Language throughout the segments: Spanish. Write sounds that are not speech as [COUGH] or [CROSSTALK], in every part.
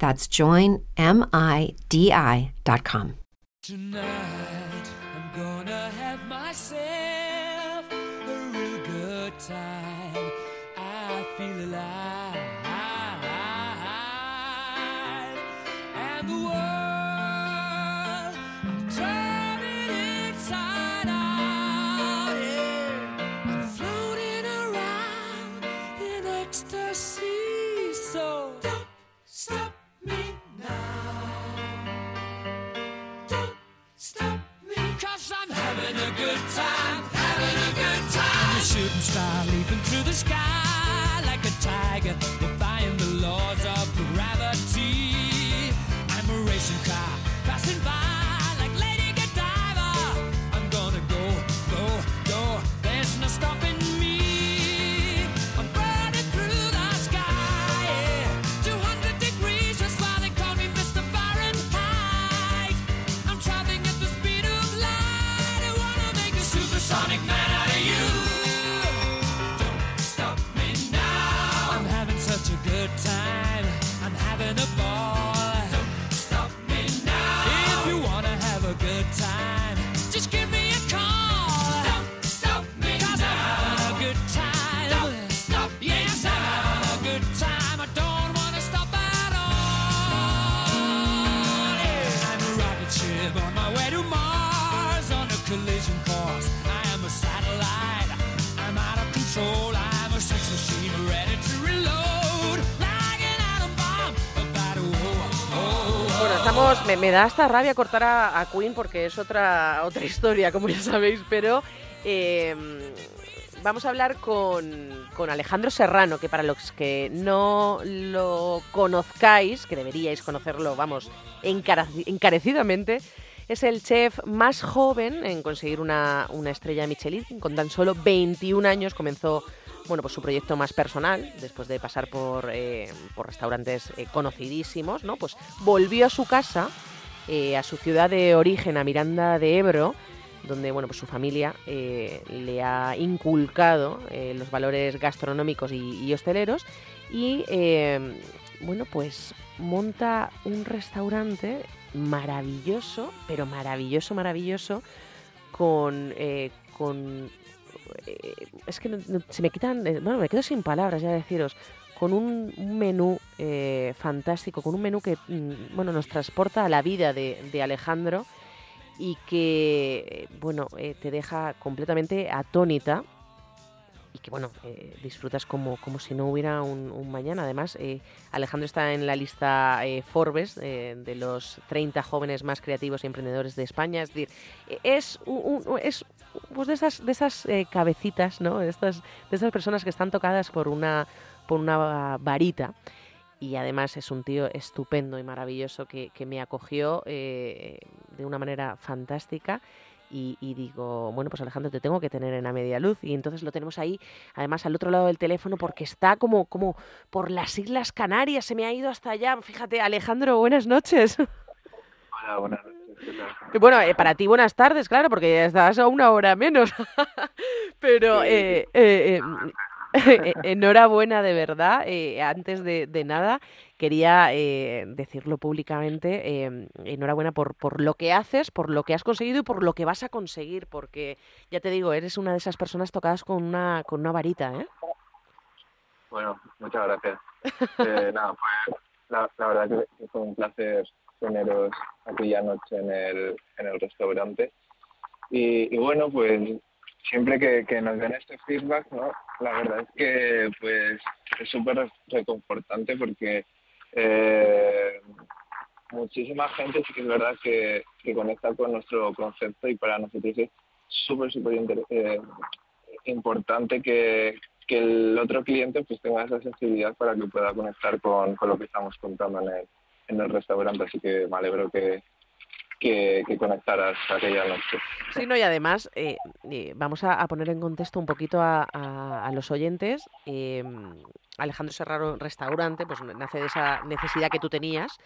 That's joinmidi.com. Tonight I'm gonna have myself a real good time. I feel alive, the sky like a tiger, Me, da hasta rabia cortar a, a Queen porque es otra, otra historia, como ya sabéis, pero eh, vamos a hablar con, con Alejandro Serrano, que para los que no lo conozcáis, que deberíais conocerlo, vamos, encarecidamente, es el chef más joven en conseguir una, una estrella Michelin. Con tan solo 21 años comenzó bueno, pues su proyecto más personal, después de pasar por, eh, por restaurantes eh, conocidísimos, ¿no? Pues volvió a su casa, eh, a su ciudad de origen, a Miranda de Ebro, donde bueno, pues su familia le ha inculcado los valores gastronómicos y, y hosteleros y bueno, pues monta un restaurante maravilloso, pero maravilloso, maravilloso, con, con es que no- se me quitan, eh, bueno, me quedo sin palabras ya deciros, con un, menú eh, fantástico, con un menú que, mm, bueno, nos transporta a la vida de, de Alejandro y que, eh, bueno, eh, te deja completamente atónita y que, bueno, eh, disfrutas como, como si no hubiera un, mañana. Además, eh, Alejandro está en la lista eh, Forbes eh, de los 30 jóvenes más creativos y emprendedores de España. Es decir, eh, es, un- un- es pues de esas, de esas eh, cabecitas, ¿no? De estas, de estas personas que están tocadas por una, por una varita. Y además es un tío estupendo y maravilloso que, que me acogió eh, de una manera fantástica. Y, digo, bueno, pues Alejandro, te tengo que tener en la media luz. Y entonces lo tenemos ahí, además al otro lado del teléfono, porque está como, como por las Islas Canarias, se me ha ido hasta allá. Fíjate, Alejandro, buenas noches. Hola, buenas noches. Bueno, eh, para ti buenas tardes, claro, porque ya estás a una hora menos. [LAUGHS] Pero eh, eh, eh, [LAUGHS] enhorabuena de verdad. Eh, antes de, de nada, quería eh, decirlo públicamente, eh, enhorabuena por, por lo que haces, por lo que has conseguido y por lo que vas a conseguir, porque ya te digo, eres una de esas personas tocadas con una, con una varita, ¿eh? Bueno, muchas gracias. Eh, nada, fue, la, la verdad que fue un placer teneros aquella noche en el, en el restaurante. Y, y bueno, pues siempre que, nos den este feedback, ¿no? La verdad es que pues es súper reconfortante porque eh, muchísima gente sí que es verdad que, que conecta con nuestro concepto y para nosotros es súper, súper eh, importante que, que el otro cliente pues tenga esa sensibilidad para que pueda conectar con, con lo que estamos contando en el, en el restaurante. Así que me alegro que, que, que conectaras aquella noche. Sí, no, y además eh, eh, vamos a, poner en contexto un poquito a, a- los oyentes. eh, Alejandro Serraro Restaurante, pues nace de esa necesidad que tú tenías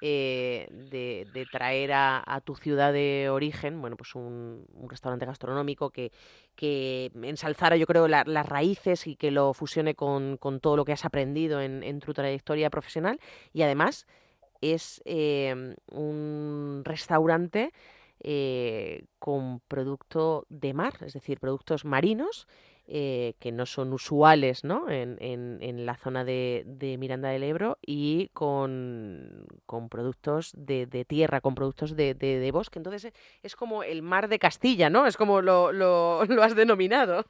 eh, de, de traer a, a tu ciudad de origen, bueno, pues un, un restaurante gastronómico que, que ensalzara, yo creo, la- las raíces y que lo fusione con, con todo lo que has aprendido en, en tu trayectoria profesional. Y además es eh, un restaurante eh, con producto de mar, es decir, productos marinos eh, que no son usuales ¿no? En, en- en la zona de, de Miranda del Ebro y con, con productos de, de tierra, con productos de, de- bosque. Entonces eh, es como el mar de Castilla, ¿no? Es como lo, lo- [LAUGHS] lo has denominado.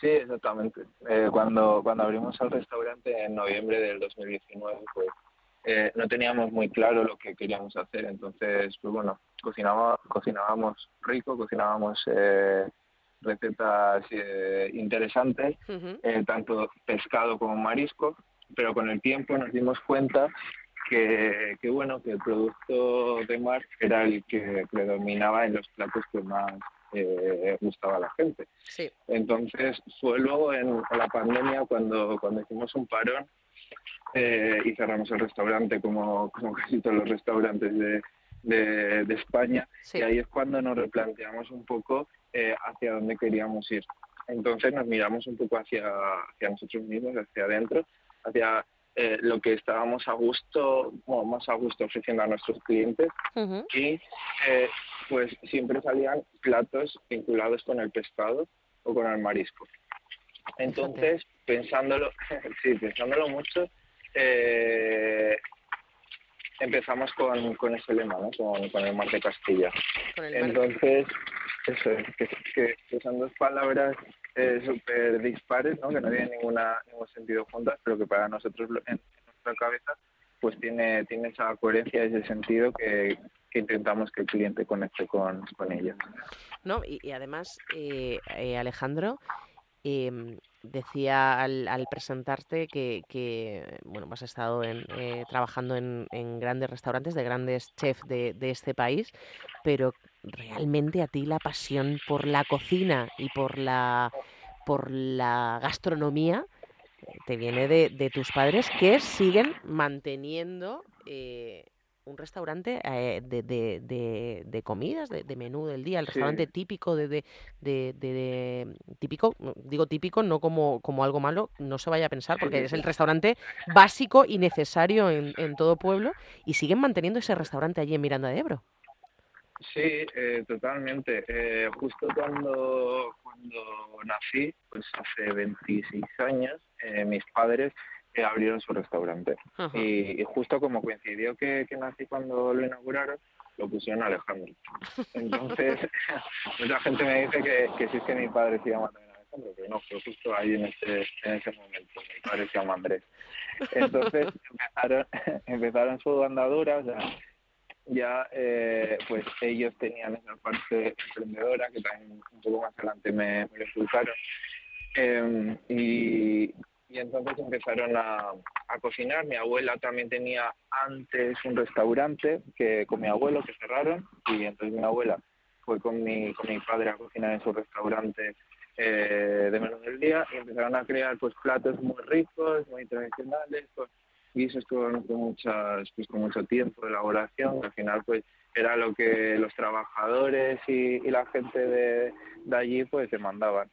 Sí, exactamente. Eh, cuando, cuando abrimos el restaurante en noviembre del 2019, pues eh, no teníamos muy claro lo que queríamos hacer. Entonces, pues bueno, cocinaba, cocinábamos rico, cocinábamos eh, recetas eh, interesantes, tanto pescado como marisco, pero con el tiempo nos dimos cuenta que, que bueno, que el producto de mar era el que predominaba en los platos que más eh, gustaba a la gente. Sí. Entonces fue luego en la pandemia cuando, cuando hicimos un parón eh, y cerramos el restaurante como, como casi todos los restaurantes de, de, de España Sí. y ahí es cuando nos replanteamos un poco eh, hacia dónde queríamos ir. Entonces nos miramos un poco hacia, hacia nosotros mismos, hacia adentro, hacia eh, lo que estábamos a gusto, bueno, más a gusto ofreciendo a nuestros clientes Ujú. y eh, pues siempre salían platos vinculados con el pescado o con el marisco. Entonces, pensándolo, [LAUGHS] sí, pensándolo mucho, eh, empezamos con, con ese lema, ¿no? con, con el mar de Castilla. Entonces, eso es, que, que- que son dos palabras eh, súper dispares, ¿no? que no tienen ninguna, ningún sentido juntas, pero que para nosotros en, en nuestra cabeza pues tiene, tiene esa coherencia, ese sentido que, que intentamos que el cliente conecte con, con ella. ¿no? Y, y además, eh, eh, Alejandro, em, decía al, presentarte que, bueno, has estado en, eh, trabajando en, en grandes restaurantes de grandes chefs de, este país, pero realmente a ti la pasión por la cocina y por la, por la gastronomía eh, te viene de, de tus padres que siguen manteniendo eh, un restaurante eh, de, de- de- de comidas, de, menú del día, el Sí. restaurante típico de, típico, digo típico no como, como algo malo, no se vaya a pensar, porque es el [LAUGHS] restaurante básico y necesario en, en todo pueblo, y siguen manteniendo ese restaurante allí en Miranda de Ebro. Sí, eh, totalmente. Eh, justo cuando, cuando nací, pues hace 26 años, eh, mis padres eh, abrieron su restaurante. Y, y justo como coincidió que, que nací cuando lo inauguraron, lo pusieron Alejandro. Entonces, [LAUGHS] mucha gente me dice que, que sí es que mi padre se llama también Alejandro, pero no, fue justo ahí en ese, en ese momento. Mi padre se llama Andrés. Entonces, [LAUGHS] empezaron, [LAUGHS] empezaron su andadura, o sea, ya eh, pues ellos tenían esa parte emprendedora que también un poco más adelante me, me lo inculcaron. Eh, y, y entonces empezaron a, a cocinar. Mi abuela también tenía antes un restaurante que con mi abuelo que cerraron. Y entonces mi abuela fue con mi, con mi padre a cocinar en su restaurante eh, de menú del día. Y empezaron a crear pues platos muy ricos, muy tradicionales, con guisos con, con muchas pues con mucho tiempo de elaboración. Al final pues era lo que los trabajadores y, y la gente de, de allí pues demandaban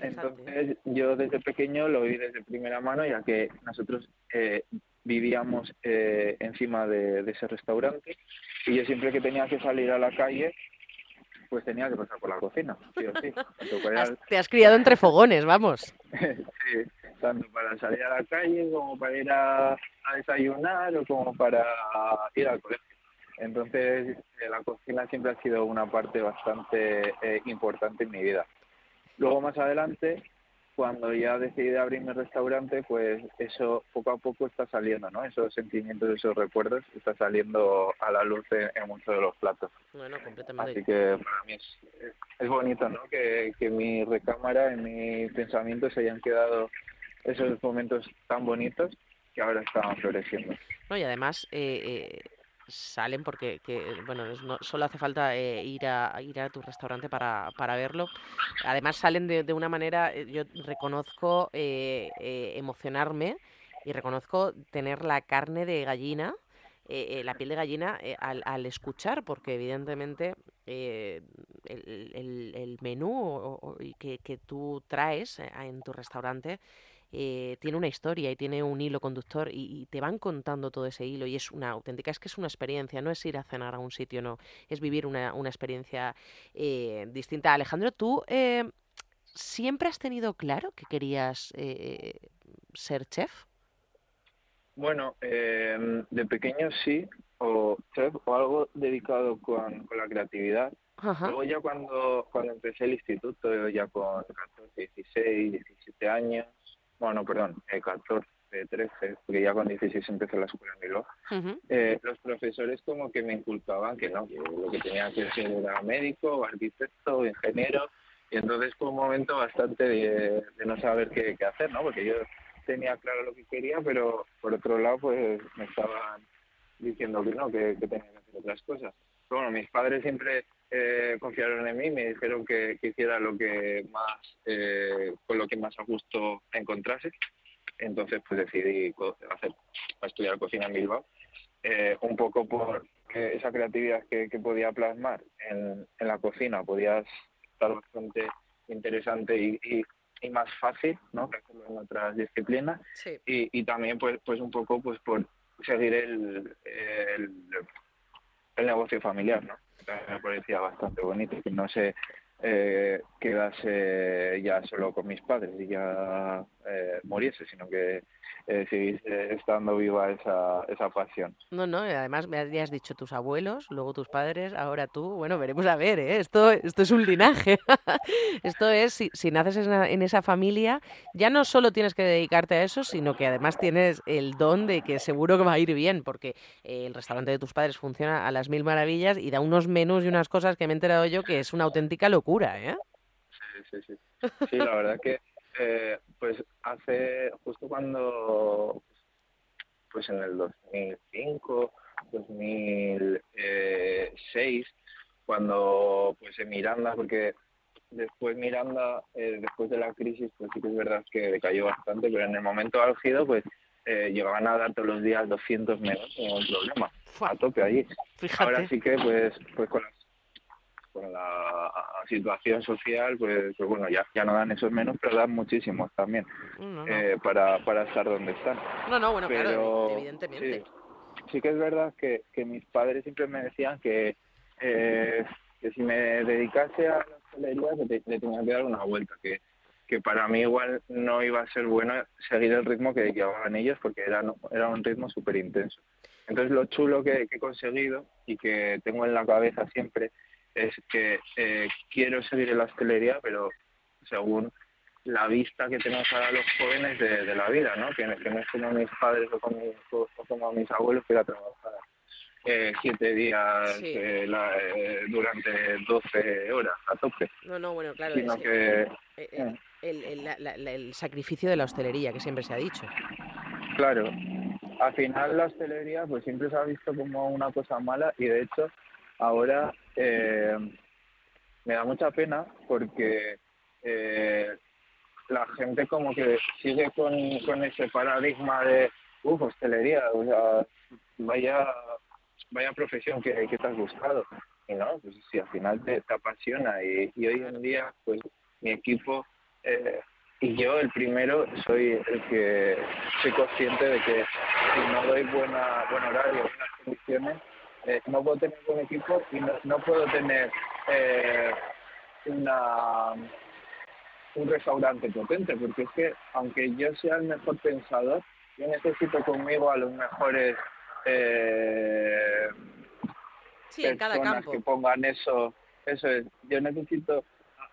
entonces yo desde pequeño lo vi desde primera mano ya que nosotros eh, vivíamos eh, encima de, de ese restaurante y yo siempre que tenía que salir a la calle pues tenía que pasar por la cocina sí o sí te has criado entre fogones, vamos. [LAUGHS] sí, tanto para salir a la calle como para ir a, a desayunar o como para ir al colegio. Entonces, eh, la cocina siempre ha sido una parte bastante eh, importante en mi vida. Luego, más adelante, cuando ya decidí abrir mi restaurante, pues eso poco a poco está saliendo, ¿no? Esos sentimientos, esos recuerdos, está saliendo a la luz en, en muchos de los platos. Bueno, completamente. Así que para mí es, es bonito, ¿no? Que, que mi recámara, en mi pensamiento se hayan quedado esos momentos tan bonitos que ahora estaban floreciendo. No, y además eh, eh, salen porque que, bueno solo hace falta eh, ir a ir a tu restaurante para, para verlo. Además salen de, de una manera eh, yo reconozco eh, emocionarme y reconozco tener la carne de gallina la piel de gallina al, escuchar porque evidentemente el, el- menú o- que, que tú traes en tu restaurante eh, tiene una historia y tiene un hilo conductor y, y te van contando todo ese hilo y es una auténtica, es que es una experiencia, no es ir a cenar a un sitio, no, es vivir una, una experiencia eh, distinta. Alejandro, ¿tú eh, siempre has tenido claro que querías eh, ser chef? Bueno, eh, de pequeño sí, o chef, o algo dedicado con, con la creatividad. Ajá. Luego ya cuando, cuando empecé el instituto, ya con 14, 16, 17 años, bueno, perdón, eh, 14, 13, porque ya con 16 empecé la escuela en Bilbao, Ujú. eh, los profesores como que me inculcaban que no, que lo que tenía que ser era médico, arquitecto, ingeniero, y entonces fue un momento bastante de, de no saber qué, qué hacer, ¿no? Porque yo tenía claro lo que quería, pero por otro lado pues me estaban diciendo que no, que, que tenía que hacer otras cosas. Pero bueno, mis padres siempre eh, confiaron en mí, me dijeron que, que hiciera lo que más, eh, con lo que más a gusto encontrase. Entonces pues decidí hacer, estudiar cocina en Bilbao, eh, un poco por esa creatividad que, que podía plasmar en, en la cocina, podía estar bastante interesante y, y, y más fácil, ¿no? Que hacerlo en otras disciplinas Sí. y, y también pues pues un poco pues por seguir el, el, el negocio familiar no me parecía bastante bonito que no se eh, quedase ya solo con mis padres y ya eh, muriese sino que eh, siguiese estando viva esa, esa pasión No, no, además me has dicho tus abuelos, luego tus padres, ahora tú, bueno, veremos a ver, ¿eh? Esto, esto es un linaje. [LAUGHS] esto es, si, naces en, en esa familia, ya no solo tienes que dedicarte a eso, sino que además tienes el don de que seguro que va a ir bien, porque eh, el restaurante de tus padres funciona a las mil maravillas y da unos menús y unas cosas que me he enterado yo que es una auténtica locura, ¿eh? sí, sí, sí. Sí, la verdad que eh, pues hace justo cuando pues en el 2005, 2006, cuando pues en Miranda, porque después Miranda, eh, después de la crisis, pues sí que es verdad que decayó bastante, pero en el momento álgido, pues eh, llegaban a dar todos los días 200 menos sin ningún problema, a tope allí. Ahora fíjate. sí que pues pues con, las- con la situación social pues, pues bueno ya ya no dan esos menos pero dan muchísimos también No, no. eh, para para estar donde están No, no, bueno, claro, pero evi- evidentemente. sí, sí que es verdad que, que mis padres siempre me decían que eh, que si me dedicase a la hostelería te- le tenía que dar una vuelta que que para mí igual no iba a ser bueno seguir el ritmo que llevaban ellos porque era, era un ritmo súper intenso. Entonces lo chulo que, que he conseguido y que tengo en la cabeza siempre es que eh, quiero seguir en la hostelería, pero según la vista que tenemos ahora los jóvenes de, de la vida, ¿no? Que, que no es como mis padres o como, o como mis abuelos que era trabajar eh, siete días Sí. eh, la- eh, durante 12 horas a tope, No, no, bueno, claro. sino es- que el, el- la- la- la- el sacrificio de la hostelería, que siempre se ha dicho. Claro, al final la hostelería pues siempre se ha visto como una cosa mala y de hecho ahora eh, me da mucha pena porque eh, la gente como que sigue con, con ese paradigma de uff, hostelería, o sea, vaya, vaya profesión que, que te has buscado. Y no, pues si al final te, apasiona y, y hoy en día pues mi equipo eh, y yo el primero soy el que soy consciente de que si no doy buena buen horario, buenas condiciones, eh, no puedo tener buen equipo y no, no puedo tener eh, una un restaurante potente, porque es que aunque yo sea el mejor pensador, yo necesito conmigo a los mejores eh, Sí, en cada personas campo. que pongan eso, eso es. Yo necesito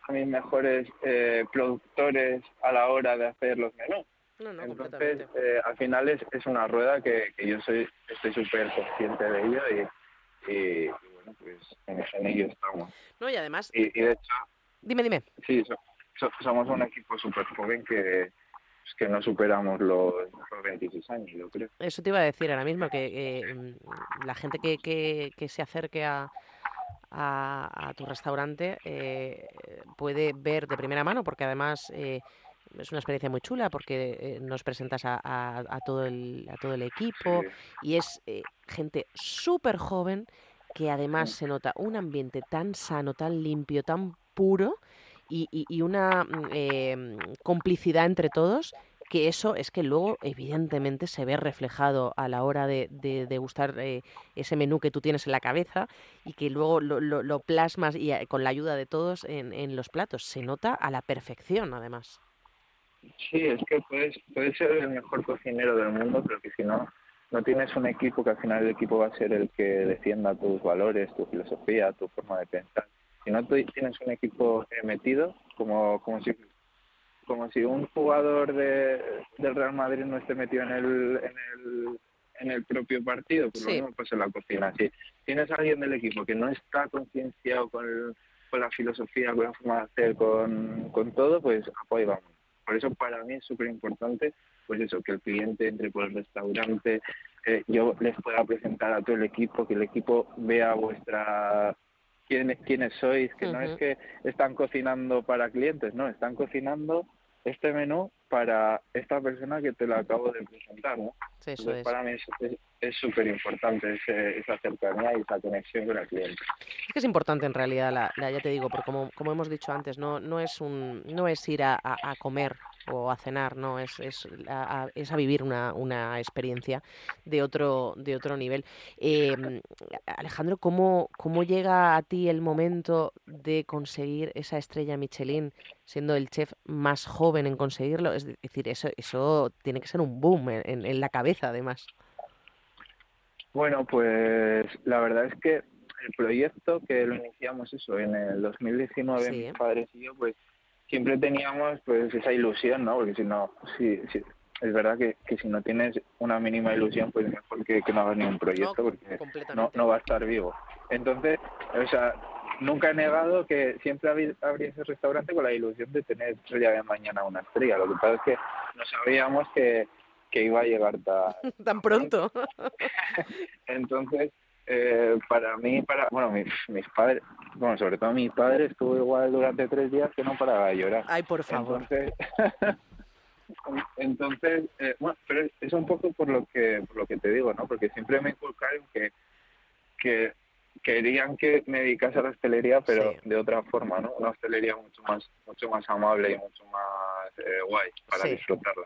a mis mejores eh, productores a la hora de hacer los menús. No, no, Entonces, eh, al final es, es una rueda que, que yo soy estoy súper consciente de ello y, bueno, pues en, en ello estamos. No, y además, Y, y de hecho, dime, dime. sí, so- so- somos un equipo súper joven que, pues, que no superamos los, los 26 años, yo creo. Eso te iba a decir ahora mismo, que eh, mm, la gente que, que- que se acerque a, a- a tu restaurante eh, puede ver de primera mano, porque además eh, es una experiencia muy chula, porque eh, nos presentas a, a- a todo, el, a todo el equipo Sí. y es eh, gente súper joven que además se nota un ambiente tan sano, tan limpio, tan puro y, y- y una mm, eh, mm, complicidad entre todos que eso es que luego evidentemente se ve reflejado a la hora de, de degustar eh, ese menú que tú tienes en la cabeza y que luego lo, lo- lo plasmas y con la ayuda de todos en, en los platos. Se nota a la perfección además. Sí, es que puedes, puedes ser el mejor cocinero del mundo, pero que si no, no tienes un equipo, que al final el equipo va a ser el que defienda tus valores, tu filosofía, tu forma de pensar. Si no tienes un equipo eh, metido, como, como si como si un jugador de, del Real Madrid no esté metido en el, en el, en el propio partido, pues Sí. lo mismo pasa en la cocina. Si tienes a alguien del equipo que no está concienciado con, el- con la filosofía, con la forma de hacer, con, con todo, pues apoya vamos. Por eso para mí es súper importante, pues eso, que el cliente entre por el restaurante, eh, yo les pueda presentar a todo el equipo, que el equipo vea vuestra quién, quiénes sois, que no es que están cocinando para clientes, no, están cocinando este menú para esta persona que te lo acabo de presentar, ¿no? Sí, eso Entonces, es. para mí es es- es súper importante esa cercanía y esa conexión con el cliente. Es que es importante en realidad, la, la- ya te digo, porque como, como hemos dicho antes, no, no, es, un, no es ir a, a- a comer o a cenar, no, es, es, a, es a vivir una, una experiencia de otro, de otro nivel. Eh, Alejandro, ¿cómo, ¿cómo llega a ti el momento de conseguir esa estrella Michelin, siendo el chef más joven en conseguirlo? Es decir, eso, eso tiene que ser un boom en- en la cabeza, además. Bueno, pues la verdad es que el proyecto que lo iniciamos eso en el 2019, Sí. mis padres y yo, pues siempre teníamos pues esa ilusión, ¿no? Porque si no, sí, sí, es verdad que, que si no tienes una mínima ilusión, pues mejor que, que no hagas ningún proyecto porque no, no va a estar vivo. Entonces, o sea, nunca he negado que siempre abrí ese restaurante con la ilusión de tener el día de mañana una estrella. Lo que pasa es que no sabíamos que, que iba a llegar tan, [LAUGHS] Tan pronto. [LAUGHS] entonces, eh, para mí, para bueno, mis, mis padres, bueno, sobre todo mi padre estuvo igual durante tres días que no paraba de llorar. Ay, por favor. Entonces, [LAUGHS] entonces eh, bueno, pero es- un poco por lo que por lo que te digo, ¿no? Porque siempre me inculcaron que que querían que me dedicase a la hostelería, pero Sí. de otra forma, ¿no? Una hostelería mucho más mucho más amable y mucho más eh, guay para Sí. disfrutarla.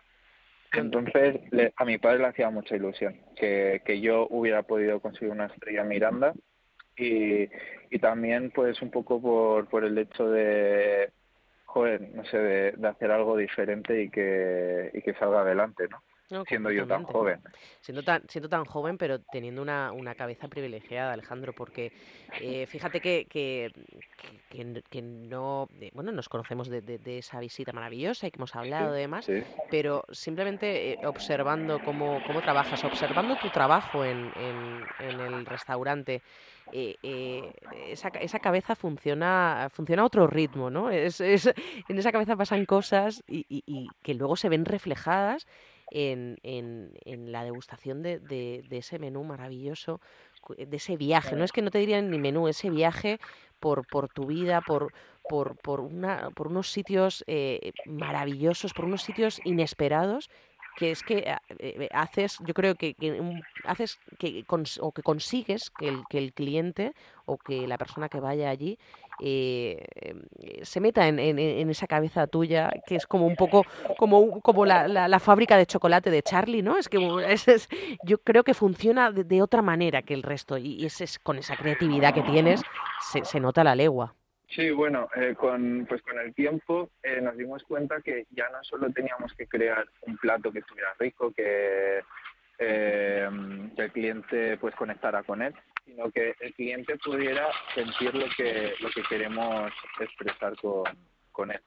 Entonces, le- a mi padre le hacía mucha ilusión que, que yo hubiera podido conseguir una estrella Miranda y, y también, pues, un poco por, por el hecho de, joder, no sé, de hacer algo diferente y que, y que salga adelante, ¿no? No, Siendo yo tan joven. Siendo tan, siendo tan joven, pero teniendo una, una cabeza privilegiada, Alejandro, porque eh, fíjate que, que, que- no. eh, Bueno, nos conocemos de, de- de esa visita maravillosa y que hemos hablado y demás, Sí, pero simplemente eh, observando cómo, cómo trabajas, observando tu trabajo en, en- en el restaurante, esa, esa cabeza funciona, funciona a otro ritmo, ¿no? Es, es- en esa cabeza pasan cosas y, y- y que luego se ven reflejadas en, en- en la degustación de, de- de ese menú maravilloso, cu- de ese viaje. No es que no te dirían ni menú, ese viaje por, por tu vida, por, por, por, una, por unos sitios eh, maravillosos, por unos sitios inesperados que es que eh, eh, haces, yo creo que, haces que cons- o que consigues que el, que el cliente o que la persona que vaya allí eh, eh, se meta en, en- en esa cabeza tuya, que es como un poco como, como la, la- la fábrica de chocolate de Charlie, ¿no? Es que [LAUGHS] es- es- yo creo que funciona de, de otra manera que el resto y, ese es, con esa creatividad que tienes se, se nota la legua. Sí, bueno, eh, con, pues con el tiempo eh, nos dimos cuenta que ya no solo teníamos que crear un plato que estuviera rico, que, eh, que el cliente pues conectara con él, sino que el cliente pudiera sentir lo que, lo que queremos expresar con, con él.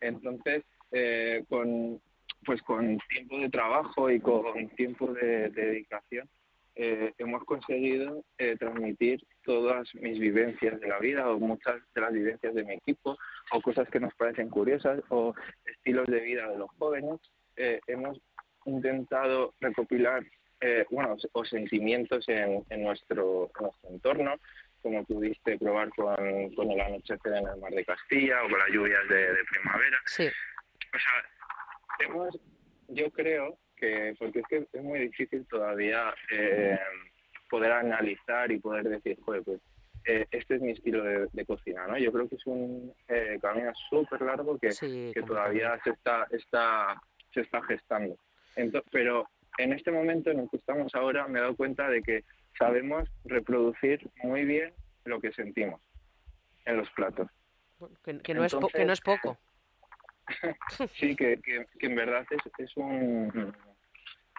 Entonces, eh, con, pues con tiempo de trabajo y con tiempo de, de dedicación, eh, hemos conseguido eh, transmitir todas mis vivencias de la vida o muchas de las vivencias de mi equipo o cosas que nos parecen curiosas o estilos de vida de los jóvenes. Hemos intentado recopilar eh, bueno, o sentimientos en, en nuestro, en nuestro entorno, como pudiste probar con, con el anochecer en el mar de Castilla o con las lluvias de, de primavera. Sí. O sea, hemos, yo creo que, porque es que es muy difícil todavía eh, poder analizar y poder decir, joder, pues eh, este es mi estilo de, de cocina, ¿no? Yo creo que es un eh, camino súper largo que, Sí, que todavía se está, está, se está gestando. Ento- pero en este momento en el que estamos ahora me he dado cuenta de que sabemos reproducir muy bien lo que sentimos en los platos. Que, que no es po- que no es poco. [LAUGHS] Sí, que, en verdad es, es un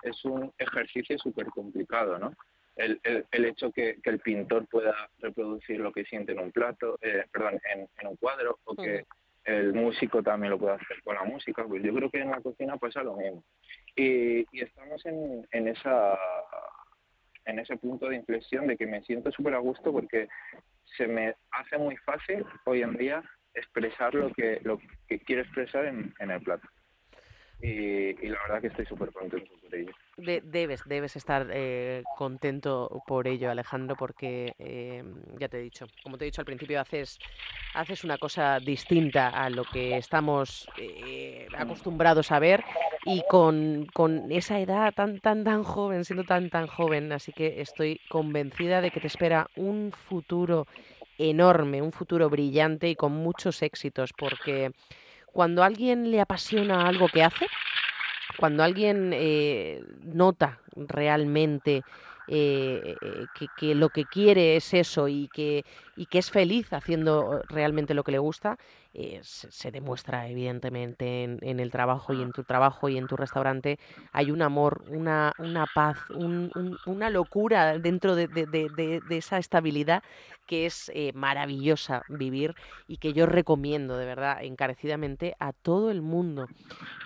es un ejercicio súper complicado, ¿no? El, el, el hecho que, que el pintor pueda reproducir lo que siente en un plato, eh, perdón, en, en un cuadro, o que el músico también lo pueda hacer con la música, pues yo creo que en la cocina pasa lo mismo. Y, y estamos en, en esa en ese punto de inflexión de que me siento súper a gusto porque se me hace muy fácil hoy en día expresar lo que lo que quiero expresar en, en el plato. Y, y la verdad que estoy súper contento por ello. De- debes, debes estar eh, contento por ello, Alejandro, porque eh, ya te he dicho, como te he dicho al principio, haces, haces una cosa distinta a lo que estamos eh, acostumbrados a ver y con, con esa edad tan, tan, tan joven, siendo tan, tan joven, así que estoy convencida de que te espera un futuro enorme, un futuro brillante y con muchos éxitos, porque cuando a alguien le apasiona algo que hace, cuando alguien eh, nota realmente eh, eh, que, que lo que quiere es eso y que, y que es feliz haciendo realmente lo que le gusta, eh, se, se demuestra evidentemente en, en el trabajo y en tu trabajo y en tu restaurante. Hay un amor, una, una paz, un- un- una locura dentro de, de- de- de- de esa estabilidad que es eh, maravillosa vivir y que yo recomiendo de verdad encarecidamente a todo el mundo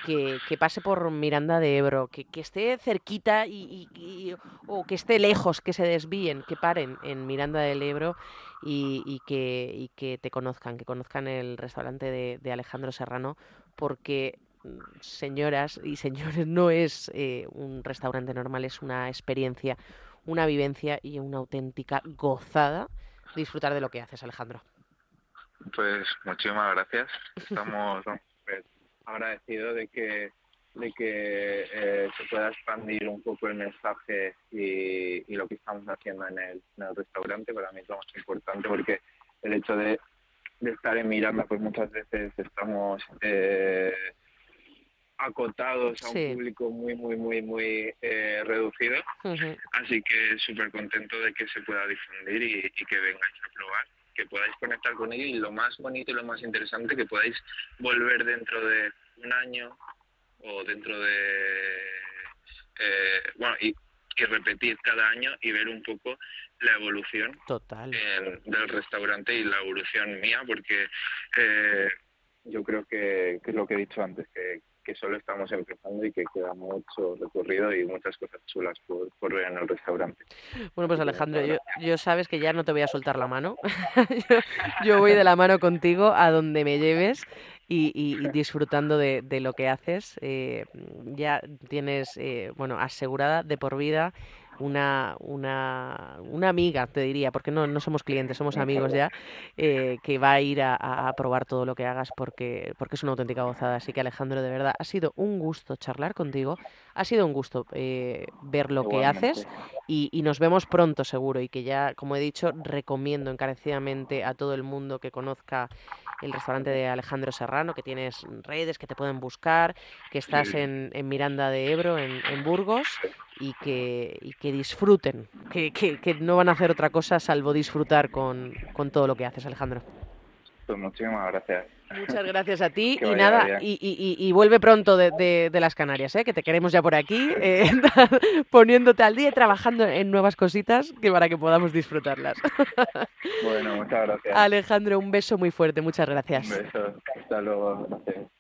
que, que pase por Miranda de Ebro, que, que esté cerquita y, y- y- o que esté lejos, que se desvíen, que paren en Miranda del Ebro y, y que, y que te conozcan, que conozcan el restaurante de, de Alejandro Serrano, porque mm, señoras y señores, [LAUGHS] no es eh, un restaurante normal, es una experiencia, una vivencia y una auténtica gozada disfrutar de lo que haces, Alejandro. Pues muchísimas gracias. Estamos pues, agradecidos de que de que eh, se pueda expandir un poco el mensaje y, y lo que estamos haciendo en el, en el restaurante para mí es lo más importante porque el hecho de, de estar en Miranda pues muchas veces estamos eh, acotados a un Sí. público muy muy muy muy eh, reducido. Así que súper contento de que se pueda difundir y, y que vengáis a probar, que podáis conectar con ello y lo más bonito y lo más interesante, que podáis volver dentro de un año o dentro de... eh, bueno, y, y repetir cada año y ver un poco la evolución Total. en- del restaurante y la evolución mía, porque eh, yo creo que, que es lo que he dicho antes, que, que solo estamos empezando y que queda mucho recorrido y muchas cosas chulas por, por ver en el restaurante. Bueno, pues Alejandro, yo, sabes que ya no te voy a soltar la mano. [LAUGHS] yo, yo voy de la mano contigo a donde me lleves y, y- y disfrutando de, de lo que haces. Eh, ya tienes, eh, bueno, asegurada de por vida una, una, una amiga, te diría, porque no, no somos clientes, somos amigos ya, eh, que va a ir a, probar todo lo que hagas porque, porque es una auténtica gozada. Así que Alejandro, de verdad, ha sido un gusto charlar contigo, ha sido un gusto eh, ver lo que haces y, y nos vemos pronto seguro y que ya, como he dicho, recomiendo encarecidamente a todo el mundo que conozca el restaurante de Alejandro Serrano, que tienes redes, que te pueden buscar, que estás en, en Miranda de Ebro, en, en Burgos, y que, y que disfruten, que, que- que no van a hacer otra cosa salvo disfrutar con, con todo lo que haces, Alejandro. Pues muchísimas gracias. Muchas gracias a ti [LAUGHS] Que y nada, y, y- y- y vuelve pronto de, de- de las Canarias, ¿eh? que te queremos ya por aquí, eh, [LAUGHS] poniéndote al día y trabajando en nuevas cositas que para que podamos disfrutarlas. Bueno, muchas gracias. Alejandro, un beso muy fuerte, muchas gracias. Un beso. Hasta luego. Gracias.